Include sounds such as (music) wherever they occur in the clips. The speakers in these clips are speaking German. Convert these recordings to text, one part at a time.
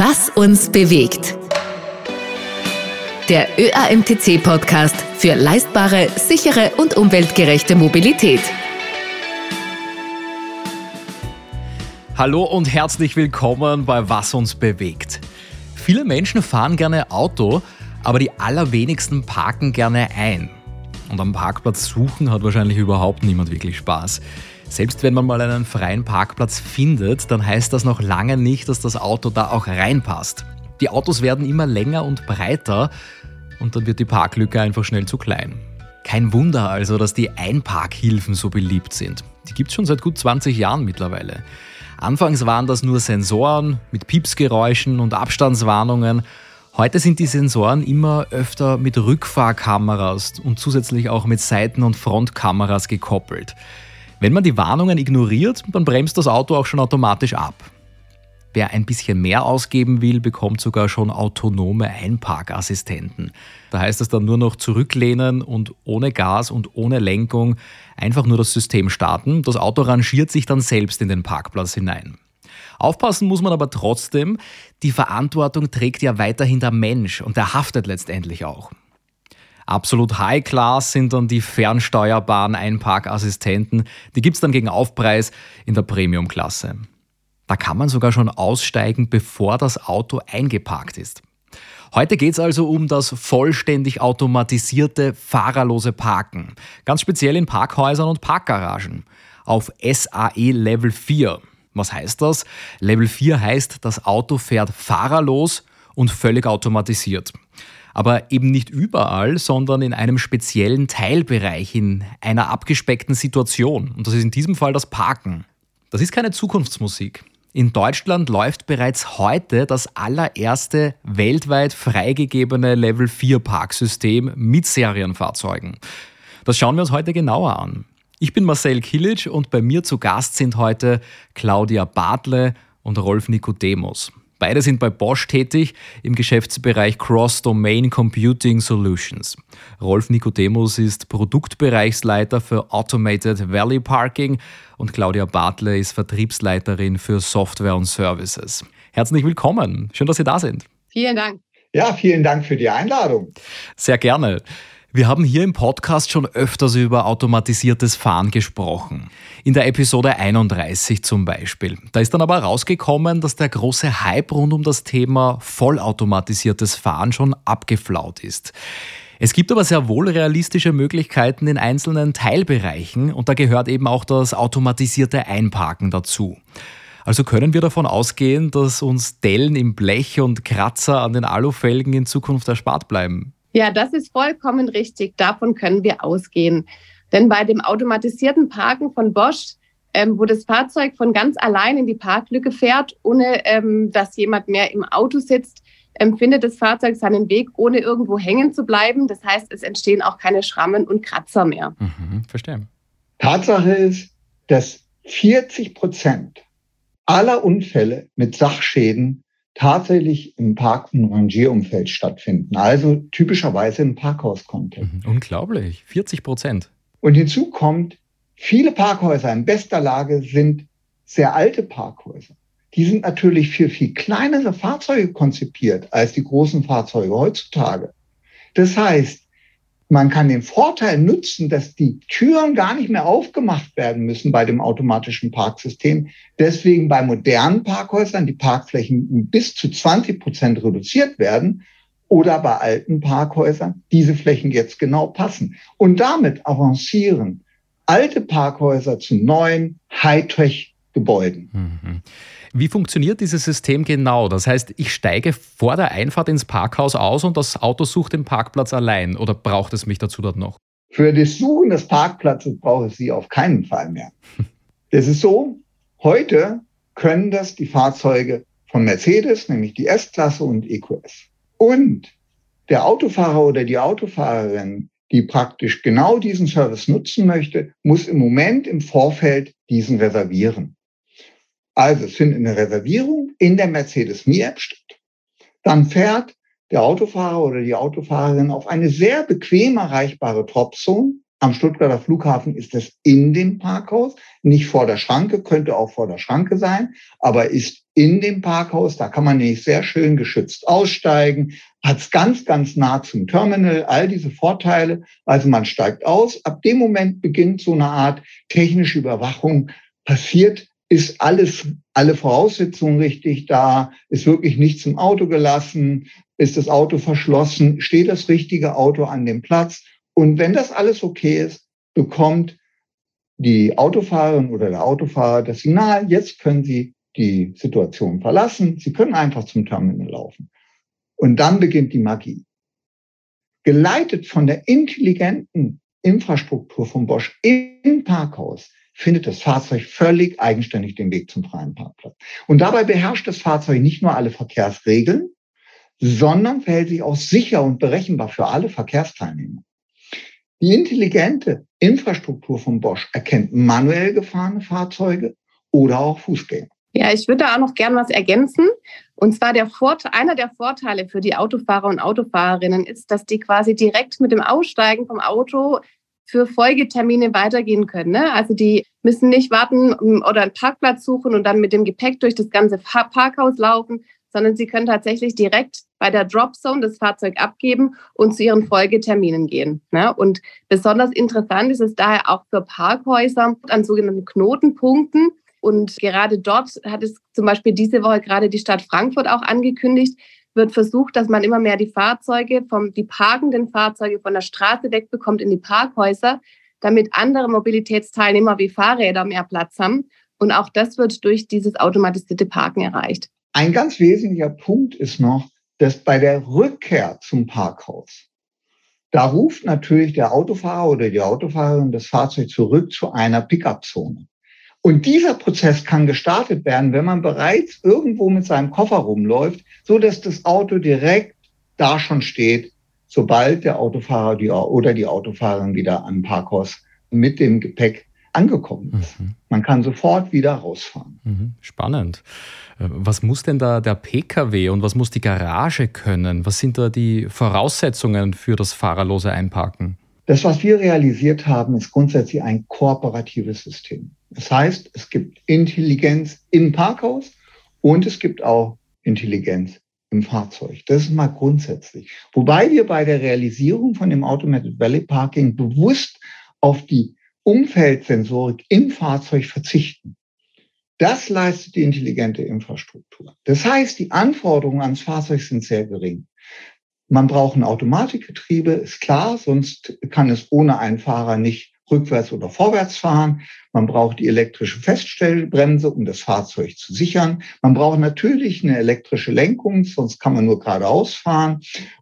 Was uns bewegt. Der ÖAMTC-Podcast für leistbare, sichere und umweltgerechte Mobilität. Hallo und herzlich willkommen bei Was uns bewegt. Viele Menschen fahren gerne Auto, aber die allerwenigsten parken gerne ein. Und am Parkplatz suchen hat wahrscheinlich überhaupt niemand wirklich Spaß. Selbst wenn man mal einen freien Parkplatz findet, dann heißt das noch lange nicht, dass das Auto da auch reinpasst. Die Autos werden immer länger und breiter und dann wird die Parklücke einfach schnell zu klein. Kein Wunder also, dass die Einparkhilfen so beliebt sind. Die gibt es schon seit gut 20 Jahren mittlerweile. Anfangs waren das nur Sensoren mit Piepsgeräuschen und Abstandswarnungen. Heute sind die Sensoren immer öfter mit Rückfahrkameras und zusätzlich auch mit Seiten- und Frontkameras gekoppelt. Wenn man die Warnungen ignoriert, dann bremst das Auto auch schon automatisch ab. Wer ein bisschen mehr ausgeben will, bekommt sogar schon autonome Einparkassistenten. Da heißt es dann nur noch zurücklehnen und ohne Gas und ohne Lenkung einfach nur das System starten. Das Auto rangiert sich dann selbst in den Parkplatz hinein. Aufpassen muss man aber trotzdem, die Verantwortung trägt ja weiterhin der Mensch und der haftet letztendlich auch. Absolut High Class sind dann die fernsteuerbaren Einparkassistenten. Die gibt es dann gegen Aufpreis in der Premium-Klasse. Da kann man sogar schon aussteigen, bevor das Auto eingeparkt ist. Heute geht es also um das vollständig automatisierte, fahrerlose Parken. Ganz speziell in Parkhäusern und Parkgaragen. Auf SAE Level 4. Was heißt das? Level 4 heißt, das Auto fährt fahrerlos und völlig automatisiert aber eben nicht überall, sondern in einem speziellen Teilbereich, in einer abgespeckten Situation. Und das ist in diesem Fall das Parken. Das ist keine Zukunftsmusik. In Deutschland läuft bereits heute das allererste weltweit freigegebene Level 4 Parksystem mit Serienfahrzeugen. Das schauen wir uns heute genauer an. Ich bin Marcel Kilic und bei mir zu Gast sind heute Claudia Bartle und Rolf Nicodemus. Beide sind bei Bosch tätig im Geschäftsbereich Cross-Domain Computing Solutions. Rolf Nicodemus ist Produktbereichsleiter für Automated Valley Parking und Claudia Bartle ist Vertriebsleiterin für Software und Services. Herzlich willkommen. Schön, dass Sie da sind. Vielen Dank. Ja, vielen Dank für die Einladung. Sehr gerne. Wir haben hier im Podcast schon öfters über automatisiertes Fahren gesprochen. In der Episode 31 zum Beispiel. Da ist dann aber rausgekommen, dass der große Hype rund um das Thema vollautomatisiertes Fahren schon abgeflaut ist. Es gibt aber sehr wohl realistische Möglichkeiten in einzelnen Teilbereichen und da gehört eben auch das automatisierte Einparken dazu. Also können wir davon ausgehen, dass uns Dellen im Blech und Kratzer an den Alufelgen in Zukunft erspart bleiben. Ja, das ist vollkommen richtig. Davon können wir ausgehen. Denn bei dem automatisierten Parken von Bosch, ähm, wo das Fahrzeug von ganz allein in die Parklücke fährt, ohne ähm, dass jemand mehr im Auto sitzt, ähm, findet das Fahrzeug seinen Weg, ohne irgendwo hängen zu bleiben. Das heißt, es entstehen auch keine Schrammen und Kratzer mehr. Mhm, verstehe. Tatsache ist, dass 40 Prozent aller Unfälle mit Sachschäden tatsächlich im Park- und Rangierumfeld stattfinden, also typischerweise im Parkhauskontext. Mhm, unglaublich, 40 Prozent. Und hinzu kommt, viele Parkhäuser in bester Lage sind sehr alte Parkhäuser. Die sind natürlich für viel kleinere Fahrzeuge konzipiert als die großen Fahrzeuge heutzutage. Das heißt, man kann den Vorteil nutzen, dass die Türen gar nicht mehr aufgemacht werden müssen bei dem automatischen Parksystem. Deswegen bei modernen Parkhäusern die Parkflächen bis zu 20 Prozent reduziert werden oder bei alten Parkhäusern diese Flächen jetzt genau passen. Und damit avancieren alte Parkhäuser zu neuen Hightech-Gebäuden. Mhm. Wie funktioniert dieses System genau? Das heißt, ich steige vor der Einfahrt ins Parkhaus aus und das Auto sucht den Parkplatz allein oder braucht es mich dazu dort noch? Für das Suchen des Parkplatzes brauche ich Sie auf keinen Fall mehr. (laughs) Es ist so, heute können das die Fahrzeuge von Mercedes, nämlich die S-Klasse und EQS. Und der Autofahrer oder die Autofahrerin, die praktisch genau diesen Service nutzen möchte, muss im Moment im Vorfeld diesen reservieren. Also es findet eine Reservierung in der Mercedes Me App statt. Dann fährt der Autofahrer oder die Autofahrerin auf eine sehr bequem erreichbare Dropzone Am Stuttgarter Flughafen ist es in dem Parkhaus, nicht vor der Schranke, könnte auch vor der Schranke sein, aber ist in dem Parkhaus. Da kann man nämlich sehr schön geschützt aussteigen, hat es ganz, ganz nah zum Terminal, all diese Vorteile. Also man steigt aus. Ab dem Moment beginnt so eine Art technische Überwachung. Passiert ist alles, alle Voraussetzungen richtig da, ist wirklich nichts im Auto gelassen, ist das Auto verschlossen, steht das richtige Auto an dem Platz und wenn das alles okay ist, bekommt die Autofahrerin oder der Autofahrer das Signal, jetzt können Sie die Situation verlassen. Sie können einfach zum Terminal laufen. Und dann beginnt die Magie. Geleitet von der intelligenten Infrastruktur von Bosch im Parkhaus findet das Fahrzeug völlig eigenständig den Weg zum freien Parkplatz. Und dabei beherrscht das Fahrzeug nicht nur alle Verkehrsregeln, sondern verhält sich auch sicher und berechenbar für alle Verkehrsteilnehmer. Die intelligente Infrastruktur von Bosch erkennt manuell gefahrene Fahrzeuge oder auch Fußgänger. Ja, ich würde da auch noch gern was ergänzen. Und zwar der Vorteil, einer der Vorteile für die Autofahrer und Autofahrerinnen ist, dass die quasi direkt mit dem Aussteigen vom Auto für Folgetermine weitergehen können. Ne? Also die müssen nicht warten oder einen Parkplatz suchen und dann mit dem Gepäck durch das ganze Parkhaus laufen, sondern sie können tatsächlich direkt bei der Dropzone das Fahrzeug abgeben und zu ihren Folgeterminen gehen. Ne? Und besonders interessant ist es daher auch für Parkhäuser an sogenannten Knotenpunkten. Und gerade dort hat es zum Beispiel diese Woche gerade die Stadt Frankfurt auch angekündigt, wird versucht, dass man immer mehr die Fahrzeuge, vom, die parkenden Fahrzeuge von der Straße wegbekommt in die Parkhäuser, damit andere Mobilitätsteilnehmer wie Fahrräder mehr Platz haben. Und auch das wird durch dieses automatisierte Parken erreicht. Ein ganz wesentlicher Punkt ist noch, dass bei der Rückkehr zum Parkhaus, da ruft natürlich der Autofahrer oder die Autofahrerin das Fahrzeug zurück zu einer Pickup-Zone. Und dieser Prozess kann gestartet werden, wenn man bereits irgendwo mit seinem Koffer rumläuft, so dass das Auto direkt da schon steht, sobald der Autofahrer die, oder die Autofahrerin wieder am Parkhaus mit dem Gepäck angekommen ist. Mhm. Man kann sofort wieder rausfahren. Mhm. Spannend. Äh, was muss denn da der Pkw und was muss die Garage können? Was sind da die Voraussetzungen für das fahrerlose Einparken? Das, was wir realisiert haben, ist grundsätzlich ein kooperatives System. Das heißt, es gibt Intelligenz im Parkhaus und es gibt auch Intelligenz im Fahrzeug. Das ist mal grundsätzlich. Wobei wir bei der Realisierung von dem Automated Valley Parking bewusst auf die Umfeldsensorik im Fahrzeug verzichten. Das leistet die intelligente Infrastruktur. Das heißt, die Anforderungen ans Fahrzeug sind sehr gering. Man braucht ein Automatikgetriebe, ist klar, sonst kann es ohne einen Fahrer nicht rückwärts oder vorwärts fahren. Man braucht die elektrische Feststellbremse, um das Fahrzeug zu sichern. Man braucht natürlich eine elektrische Lenkung, sonst kann man nur geradeaus fahren.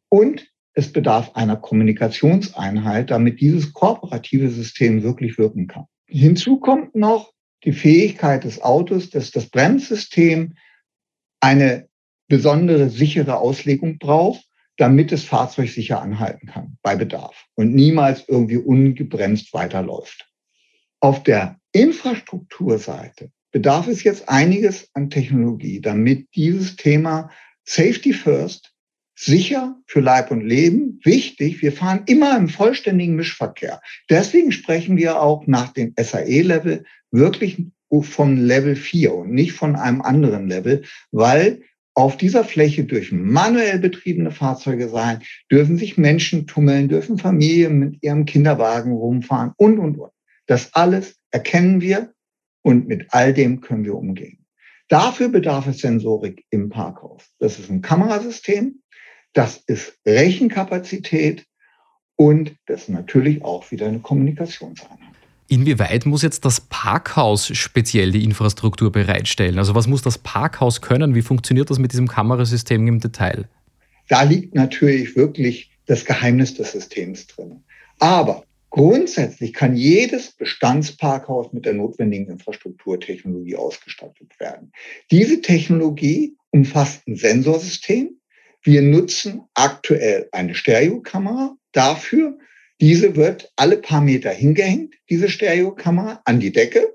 Und es bedarf einer Kommunikationseinheit, damit dieses kooperative System wirklich wirken kann. Hinzu kommt noch die Fähigkeit des Autos, dass das Bremssystem eine besondere sichere Auslegung braucht, damit das Fahrzeug sicher anhalten kann bei Bedarf und niemals irgendwie ungebremst weiterläuft. Auf der Infrastrukturseite bedarf es jetzt einiges an Technologie, damit dieses Thema Safety First sicher für Leib und Leben, wichtig. Wir fahren immer im vollständigen Mischverkehr. Deswegen sprechen wir auch nach dem SAE-Level wirklich von Level 4 und nicht von einem anderen Level, weil auf dieser Fläche dürfen manuell betriebene Fahrzeuge sein, dürfen sich Menschen tummeln, dürfen Familien mit ihrem Kinderwagen rumfahren und, und, und. Das alles erkennen wir und mit all dem können wir umgehen. Dafür bedarf es Sensorik im Parkhaus. Das ist ein Kamerasystem, das ist Rechenkapazität und das ist natürlich auch wieder eine Kommunikationseinheit. Inwieweit muss jetzt das Parkhaus speziell die Infrastruktur bereitstellen? Also was muss das Parkhaus können? Wie funktioniert das mit diesem Kamerasystem im Detail? Da liegt natürlich wirklich das Geheimnis des Systems drin. Aber grundsätzlich kann jedes Bestandsparkhaus mit der notwendigen Infrastrukturtechnologie ausgestattet werden. Diese Technologie umfasst ein Sensorsystem, wir nutzen aktuell eine Stereokamera dafür. Diese wird alle paar Meter hingehängt, diese Stereokamera, an die Decke.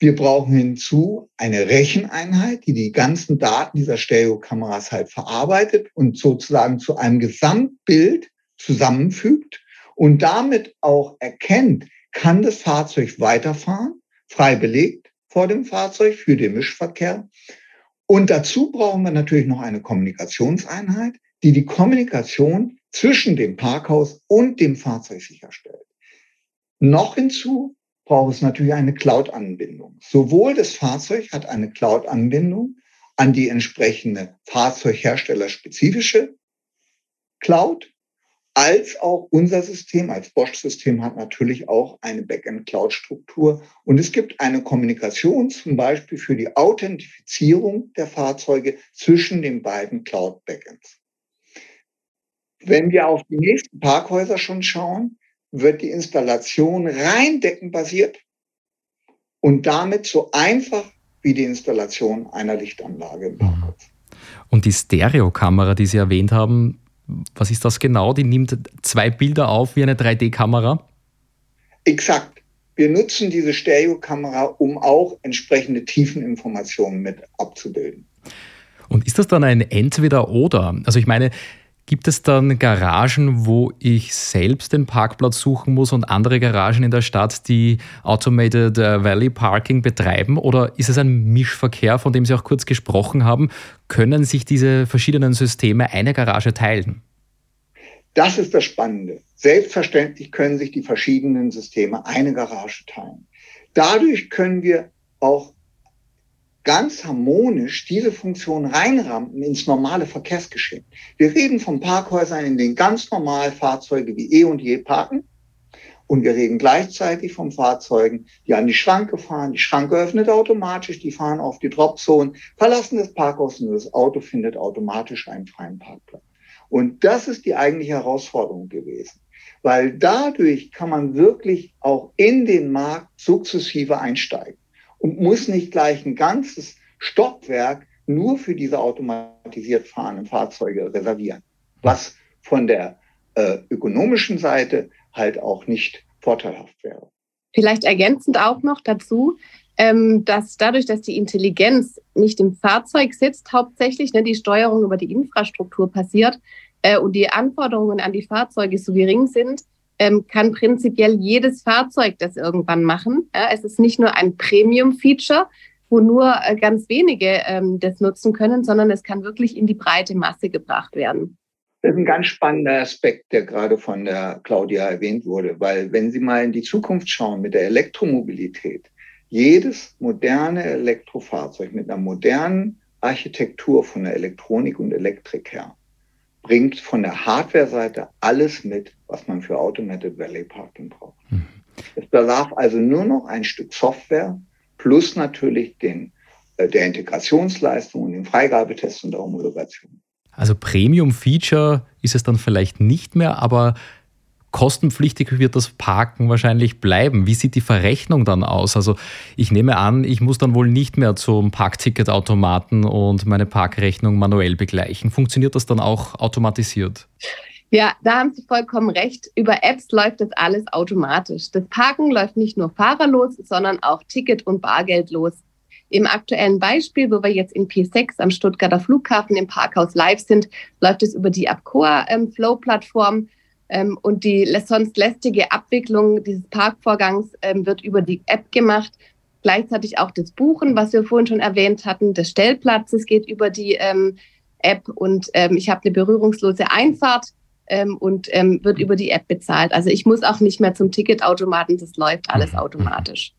Wir brauchen hinzu eine Recheneinheit, die die ganzen Daten dieser Stereokameras halt verarbeitet und sozusagen zu einem Gesamtbild zusammenfügt. und damit auch erkennt, kann das Fahrzeug weiterfahren, frei belegt vor dem Fahrzeug für den Mischverkehr. Und dazu brauchen wir natürlich noch eine Kommunikationseinheit, die die Kommunikation zwischen dem Parkhaus und dem Fahrzeug sicherstellt. Noch hinzu braucht es natürlich eine Cloud-Anbindung. Sowohl das Fahrzeug hat eine Cloud-Anbindung an die entsprechende fahrzeugherstellerspezifische Cloud, als auch unser System als Bosch-System hat natürlich auch eine Backend-Cloud-Struktur. Und es gibt eine Kommunikation zum Beispiel für die Authentifizierung der Fahrzeuge zwischen den beiden Cloud-Backends. Wenn wir auf die nächsten Parkhäuser schon schauen, wird die Installation rein deckenbasiert und damit so einfach wie die Installation einer Lichtanlage im Parkhaus. Und die Stereokamera, die Sie erwähnt haben, was ist das genau? Die nimmt zwei Bilder auf wie eine 3D-Kamera? Exakt. Wir nutzen diese Stereokamera, um auch entsprechende Tiefeninformationen mit abzubilden. Und ist das dann ein Entweder-Oder? Also ich meine, Gibt es dann Garagen, wo ich selbst den Parkplatz suchen muss und andere Garagen in der Stadt, die Automated äh, Valley Parking betreiben? Oder ist es ein Mischverkehr, von dem Sie auch kurz gesprochen haben? Können sich diese verschiedenen Systeme eine Garage teilen? Das ist das Spannende. Selbstverständlich können sich die verschiedenen Systeme eine Garage teilen. Dadurch können wir auch ganz harmonisch diese Funktion reinrampen ins normale Verkehrsgeschehen. Wir reden von Parkhäusern, in denen ganz normal Fahrzeuge wie eh und je parken. Und wir reden gleichzeitig von Fahrzeugen, die an die Schranke fahren. Die Schranke öffnet automatisch, die fahren auf die Dropzone, verlassen das Parkhaus und das Auto findet automatisch einen freien Parkplatz. Und das ist die eigentliche Herausforderung gewesen. Weil dadurch kann man wirklich auch in den Markt sukzessive einsteigen und muss nicht gleich ein ganzes Stockwerk nur für diese automatisiert fahrenden Fahrzeuge reservieren, was von der äh, ökonomischen Seite halt auch nicht vorteilhaft wäre. Vielleicht ergänzend auch noch dazu, ähm, dass dadurch, dass die Intelligenz nicht im Fahrzeug sitzt, hauptsächlich ne, die Steuerung über die Infrastruktur passiert äh, und die Anforderungen an die Fahrzeuge so gering sind, ähm, kann prinzipiell jedes Fahrzeug das irgendwann machen. Ja, es ist nicht nur ein Premium-Feature, wo nur äh, ganz wenige ähm, das nutzen können, sondern es kann wirklich in die breite Masse gebracht werden. Das ist ein ganz spannender Aspekt, der gerade von der Claudia erwähnt wurde, weil wenn Sie mal in die Zukunft schauen mit der Elektromobilität, jedes moderne Elektrofahrzeug mit einer modernen Architektur von der Elektronik und Elektrik her bringt von der Hardware-Seite alles mit, was man für Automated Valley Parking braucht. Mhm. Es bedarf also nur noch ein Stück Software plus natürlich den, äh, der Integrationsleistung und den Freigabetest und der Homologation. Also Premium-Feature ist es dann vielleicht nicht mehr, aber kostenpflichtig wird das Parken wahrscheinlich bleiben. Wie sieht die Verrechnung dann aus? Also ich nehme an, ich muss dann wohl nicht mehr zum Parkticketautomaten und meine Parkrechnung manuell begleichen. Funktioniert das dann auch automatisiert? Ja, da haben Sie vollkommen recht. Über Apps läuft das alles automatisch. Das Parken läuft nicht nur fahrerlos, sondern auch Ticket- und Bargeldlos. Im aktuellen Beispiel, wo wir jetzt in P6 am Stuttgarter Flughafen im Parkhaus live sind, läuft es über die Abcoa ähm, Flow-Plattform. Ähm, und die sonst lästige Abwicklung dieses Parkvorgangs ähm, wird über die App gemacht. Gleichzeitig auch das Buchen, was wir vorhin schon erwähnt hatten, des Stellplatzes geht über die ähm, App und ähm, ich habe eine berührungslose Einfahrt ähm, und ähm, wird über die App bezahlt. Also ich muss auch nicht mehr zum Ticketautomaten, das läuft alles mhm. automatisch.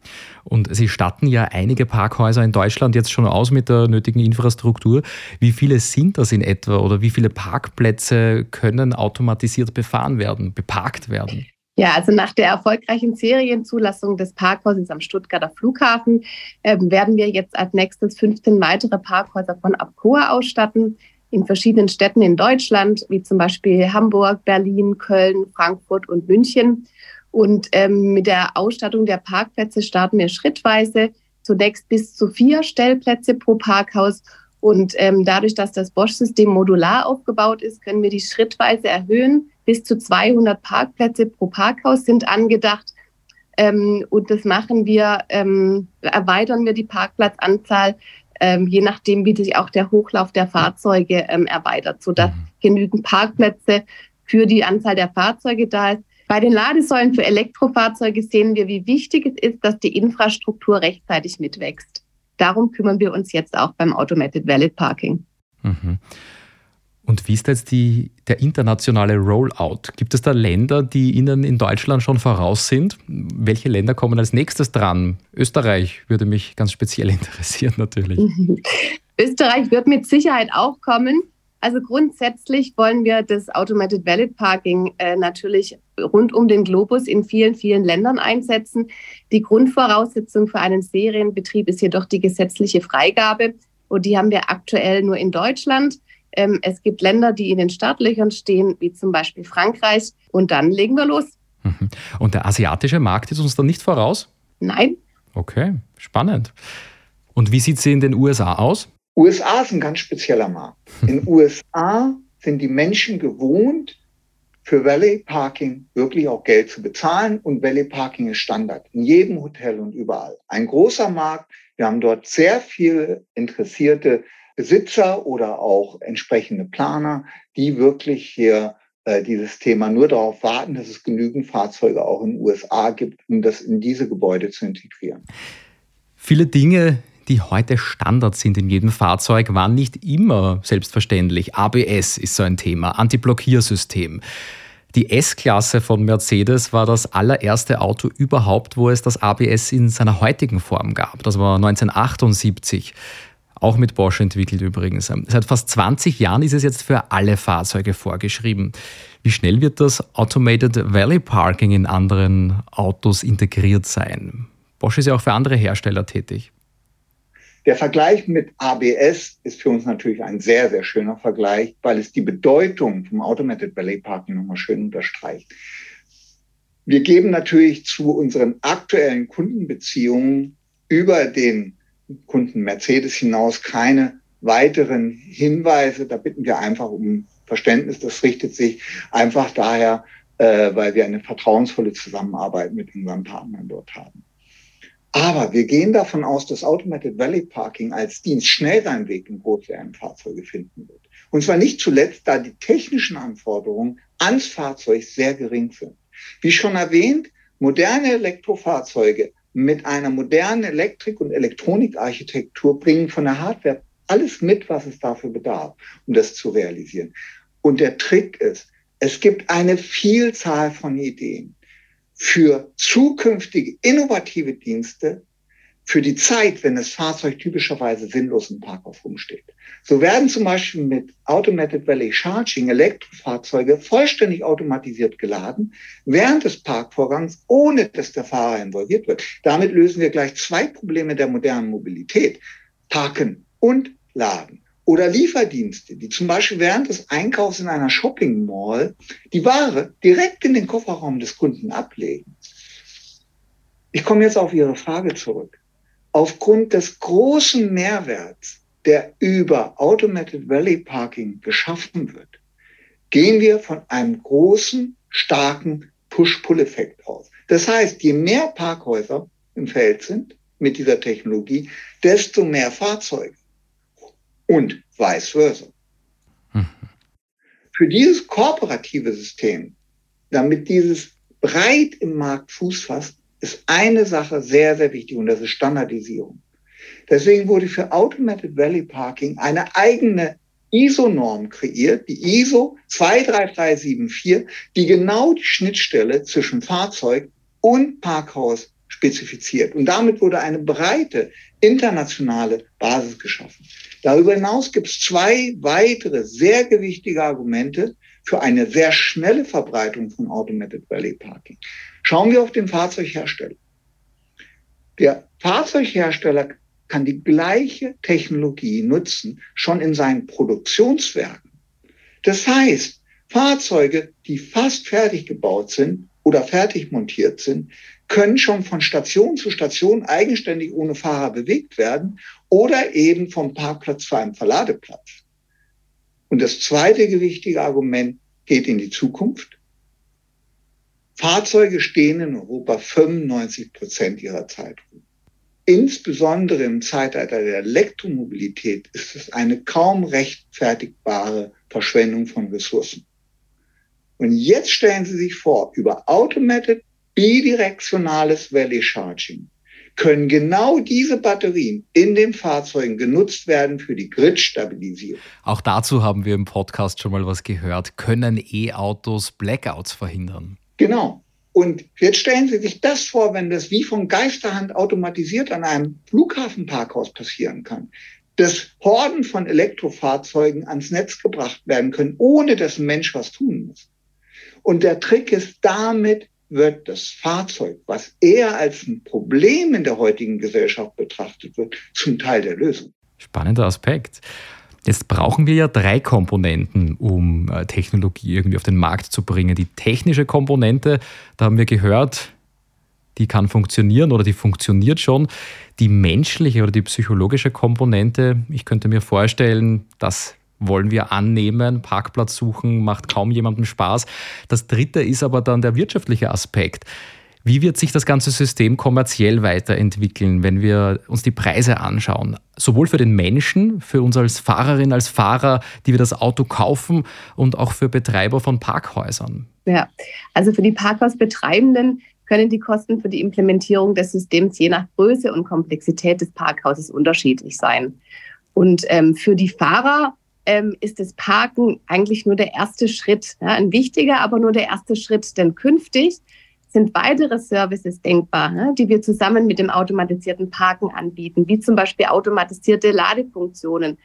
Und Sie statten ja einige Parkhäuser in Deutschland jetzt schon aus mit der nötigen Infrastruktur. Wie viele sind das in etwa oder wie viele Parkplätze können automatisiert befahren werden, beparkt werden? Ja, also nach der erfolgreichen Serienzulassung des Parkhauses am Stuttgarter Flughafen äh, werden wir jetzt als nächstes 15 weitere Parkhäuser von Abcoa ausstatten in verschiedenen Städten in Deutschland, wie zum Beispiel Hamburg, Berlin, Köln, Frankfurt und München. Und ähm, mit der Ausstattung der Parkplätze starten wir schrittweise, zunächst bis zu vier Stellplätze pro Parkhaus. Und ähm, dadurch, dass das Bosch-System modular aufgebaut ist, können wir die schrittweise erhöhen. Bis zu 200 Parkplätze pro Parkhaus sind angedacht. Ähm, und das machen wir, ähm, erweitern wir die Parkplatzanzahl ähm, je nachdem, wie sich auch der Hochlauf der Fahrzeuge ähm, erweitert, sodass mhm. genügend Parkplätze für die Anzahl der Fahrzeuge da ist. Bei den Ladesäulen für Elektrofahrzeuge sehen wir, wie wichtig es ist, dass die Infrastruktur rechtzeitig mitwächst. Darum kümmern wir uns jetzt auch beim Automated Valid Parking. Mhm. Und wie ist jetzt die, der internationale Rollout? Gibt es da Länder, die Ihnen in Deutschland schon voraus sind? Welche Länder kommen als nächstes dran? Österreich würde mich ganz speziell (laughs) interessieren natürlich. (laughs) Österreich wird mit Sicherheit auch kommen. Also grundsätzlich wollen wir das Automated Valid Parking äh, natürlich rund um den Globus in vielen, vielen Ländern einsetzen. Die Grundvoraussetzung für einen Serienbetrieb ist jedoch die gesetzliche Freigabe. Und die haben wir aktuell nur in Deutschland. Ähm, es gibt Länder, die in den Startlöchern stehen, wie zum Beispiel Frankreich. Und dann legen wir los. Mhm. Und der asiatische Markt ist uns dann nicht voraus? Nein. Okay, spannend. Und wie sieht es in den USA aus? USA ist ein ganz spezieller Markt. In (laughs) den USA sind die Menschen gewohnt, für Valley Parking wirklich auch Geld zu bezahlen und Valley Parking ist Standard in jedem Hotel und überall. Ein großer Markt. Wir haben dort sehr viele interessierte Besitzer oder auch entsprechende Planer, die wirklich hier äh, dieses Thema nur darauf warten, dass es genügend Fahrzeuge auch in den USA gibt, um das in diese Gebäude zu integrieren. Viele Dinge, die heute Standard sind in jedem Fahrzeug, waren nicht immer selbstverständlich. ABS ist so ein Thema, Antiblockiersystem. Die S-Klasse von Mercedes war das allererste Auto überhaupt, wo es das ABS in seiner heutigen Form gab. Das war 1978 auch mit Bosch entwickelt übrigens. Seit fast 20 Jahren ist es jetzt für alle Fahrzeuge vorgeschrieben. Wie schnell wird das Automated Valley Parking in anderen Autos integriert sein? Bosch ist ja auch für andere Hersteller tätig. Der Vergleich mit ABS ist für uns natürlich ein sehr, sehr schöner Vergleich, weil es die Bedeutung vom Automated Valley Parking nochmal schön unterstreicht. Wir geben natürlich zu unseren aktuellen Kundenbeziehungen über den Kunden Mercedes hinaus keine weiteren Hinweise. Da bitten wir einfach um Verständnis. Das richtet sich einfach daher, äh, weil wir eine vertrauensvolle Zusammenarbeit mit unseren Partnern dort haben. Aber wir gehen davon aus, dass Automated Valley Parking als Dienst schnell seinen Weg in Großserienfahrzeuge finden wird. Und zwar nicht zuletzt, da die technischen Anforderungen ans Fahrzeug sehr gering sind. Wie schon erwähnt, moderne Elektrofahrzeuge mit einer modernen Elektrik- und Elektronikarchitektur bringen von der Hardware alles mit, was es dafür bedarf, um das zu realisieren. Und der Trick ist, es gibt eine Vielzahl von Ideen für zukünftige innovative Dienste, für die Zeit, wenn das Fahrzeug typischerweise sinnlos im Parkhof rumsteht. So werden zum Beispiel mit Automated Valley Charging Elektrofahrzeuge vollständig automatisiert geladen während des Parkvorgangs, ohne dass der Fahrer involviert wird. Damit lösen wir gleich zwei Probleme der modernen Mobilität. Parken und Laden. Oder Lieferdienste, die zum Beispiel während des Einkaufs in einer Shopping Mall die Ware direkt in den Kofferraum des Kunden ablegen. Ich komme jetzt auf Ihre Frage zurück aufgrund des großen Mehrwerts, der über Automated Valley Parking geschaffen wird, gehen wir von einem großen, starken Push-Pull-Effekt aus. Das heißt, je mehr Parkhäuser im Feld sind mit dieser Technologie, desto mehr Fahrzeuge und vice versa. Mhm. Für dieses kooperative System, damit dieses breit im Markt Fuß fasst, ist eine Sache sehr, sehr wichtig und das ist Standardisierung. Deswegen wurde für Automated Valley Parking eine eigene ISO-Norm kreiert, die ISO 23374, die genau die Schnittstelle zwischen Fahrzeug und Parkhaus spezifiziert. Und damit wurde eine breite internationale Basis geschaffen. Darüber hinaus gibt es zwei weitere sehr gewichtige Argumente für eine sehr schnelle Verbreitung von Automated Valley Parking. Schauen wir auf den Fahrzeughersteller. Der Fahrzeughersteller kann die gleiche Technologie nutzen, schon in seinen Produktionswerken. Das heißt, Fahrzeuge, die fast fertig gebaut sind oder fertig montiert sind, können schon von Station zu Station eigenständig ohne Fahrer bewegt werden oder eben vom Parkplatz zu einem Verladeplatz. Und das zweite gewichtige Argument geht in die Zukunft. Fahrzeuge stehen in Europa 95 Prozent ihrer Zeit rum. Insbesondere im Zeitalter der Elektromobilität ist es eine kaum rechtfertigbare Verschwendung von Ressourcen. Und jetzt stellen Sie sich vor, über Automated bidirektionales Valley Charging können genau diese Batterien in den Fahrzeugen genutzt werden für die Gridstabilisierung. Auch dazu haben wir im Podcast schon mal was gehört. Können E-Autos Blackouts verhindern? Genau. Und jetzt stellen Sie sich das vor, wenn das wie von Geisterhand automatisiert an einem Flughafenparkhaus passieren kann, dass Horden von Elektrofahrzeugen ans Netz gebracht werden können, ohne dass ein Mensch was tun muss. Und der Trick ist, damit wird das Fahrzeug, was eher als ein Problem in der heutigen Gesellschaft betrachtet wird, zum Teil der Lösung. Spannender Aspekt. Jetzt brauchen wir ja drei Komponenten, um äh, Technologie irgendwie auf den Markt zu bringen. Die technische Komponente, da haben wir gehört, die kann funktionieren oder die funktioniert schon. Die menschliche oder die psychologische Komponente, ich könnte mir vorstellen, das wollen wir annehmen. Parkplatz suchen macht kaum jemandem Spaß. Das dritte ist aber dann der wirtschaftliche Aspekt. Wie wird sich das ganze System kommerziell weiterentwickeln, wenn wir uns die Preise anschauen? Sowohl für den Menschen, für uns als Fahrerin, als Fahrer, die wir das Auto kaufen und auch für Betreiber von Parkhäusern. Ja, also für die Parkhausbetreibenden können die Kosten für die Implementierung des Systems je nach Größe und Komplexität des Parkhauses unterschiedlich sein. Und ähm, für die Fahrer ähm, ist das Parken eigentlich nur der erste Schritt. Ja, ein wichtiger, aber nur der erste Schritt, denn künftig sind weitere Services denkbar, ne, die wir zusammen mit dem automatisierten Parken anbieten, wie zum Beispiel automatisierte Ladefunktionen.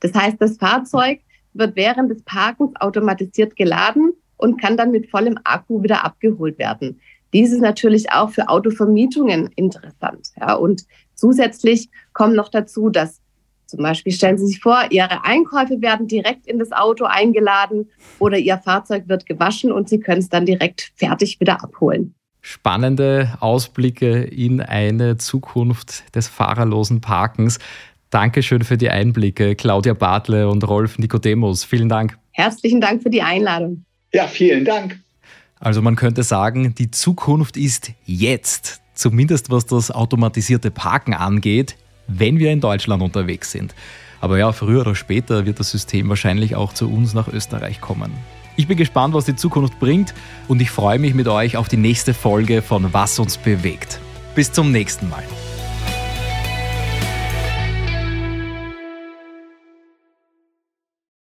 Das heißt, das Fahrzeug wird während des Parkens automatisiert geladen und kann dann mit vollem Akku wieder abgeholt werden. Dies ist natürlich auch für Autovermietungen interessant. Ja, und zusätzlich kommt noch dazu, dass zum Beispiel stellen Sie sich vor, Ihre Einkäufe werden direkt in das Auto eingeladen oder Ihr Fahrzeug wird gewaschen und Sie können es dann direkt fertig wieder abholen. Spannende Ausblicke in eine Zukunft des fahrerlosen Parkens. Dankeschön für die Einblicke, Claudia Bartle und Rolf Nikodemus. Vielen Dank. Herzlichen Dank für die Einladung. Ja, vielen Dank. Also man könnte sagen, die Zukunft ist jetzt, zumindest was das automatisierte Parken angeht wenn wir in Deutschland unterwegs sind. Aber ja, früher oder später wird das System wahrscheinlich auch zu uns nach Österreich kommen. Ich bin gespannt, was die Zukunft bringt und ich freue mich mit euch auf die nächste Folge von Was uns bewegt. Bis zum nächsten Mal.